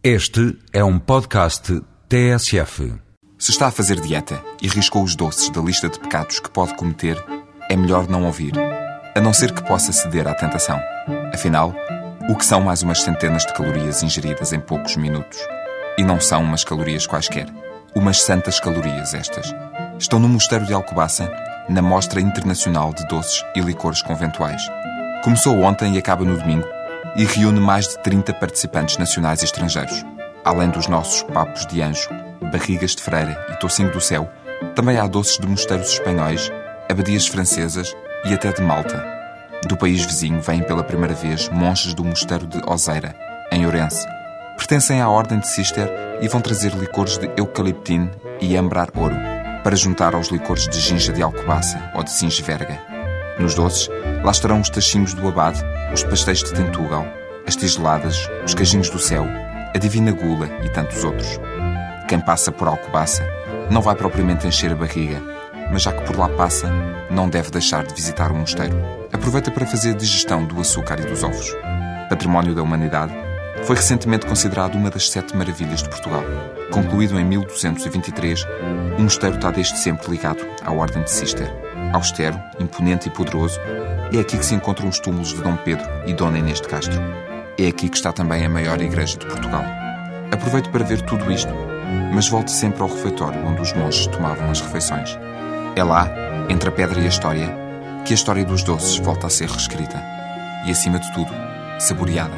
Este é um podcast TSF. Se está a fazer dieta e riscou os doces da lista de pecados que pode cometer, é melhor não ouvir, a não ser que possa ceder à tentação. Afinal, o que são mais umas centenas de calorias ingeridas em poucos minutos? E não são umas calorias quaisquer. Umas santas calorias estas. Estão no Mosteiro de Alcobaça, na Mostra Internacional de Doces e Licores Conventuais. Começou ontem e acaba no domingo e reúne mais de 30 participantes nacionais e estrangeiros. Além dos nossos papos de anjo, barrigas de freira e tocinho do céu, também há doces de mosteiros espanhóis, abadias francesas e até de Malta. Do país vizinho vêm pela primeira vez monges do mosteiro de Oseira, em Ourense. Pertencem à ordem de Cister e vão trazer licores de eucaliptine e ambrar ouro, para juntar aos licores de ginja de alcobaça ou de singeverga. Nos doces, lá estarão os tachinhos do abade, os pastéis de tentugal, as tigeladas, os cajinhos do céu, a divina gula e tantos outros. Quem passa por Alcobaça não vai propriamente encher a barriga, mas já que por lá passa, não deve deixar de visitar o mosteiro. Aproveita para fazer digestão do açúcar e dos ovos. Património da Humanidade, foi recentemente considerado uma das sete maravilhas de Portugal. Concluído em 1223, o mosteiro está desde sempre ligado à Ordem de Cister. Austero, imponente e poderoso, é aqui que se encontram os túmulos de Dom Pedro e Dona Inês de Castro. É aqui que está também a maior igreja de Portugal. Aproveite para ver tudo isto, mas volte sempre ao refeitório onde os monges tomavam as refeições. É lá, entre a pedra e a história, que a história dos doces volta a ser reescrita. E, acima de tudo, saboreada.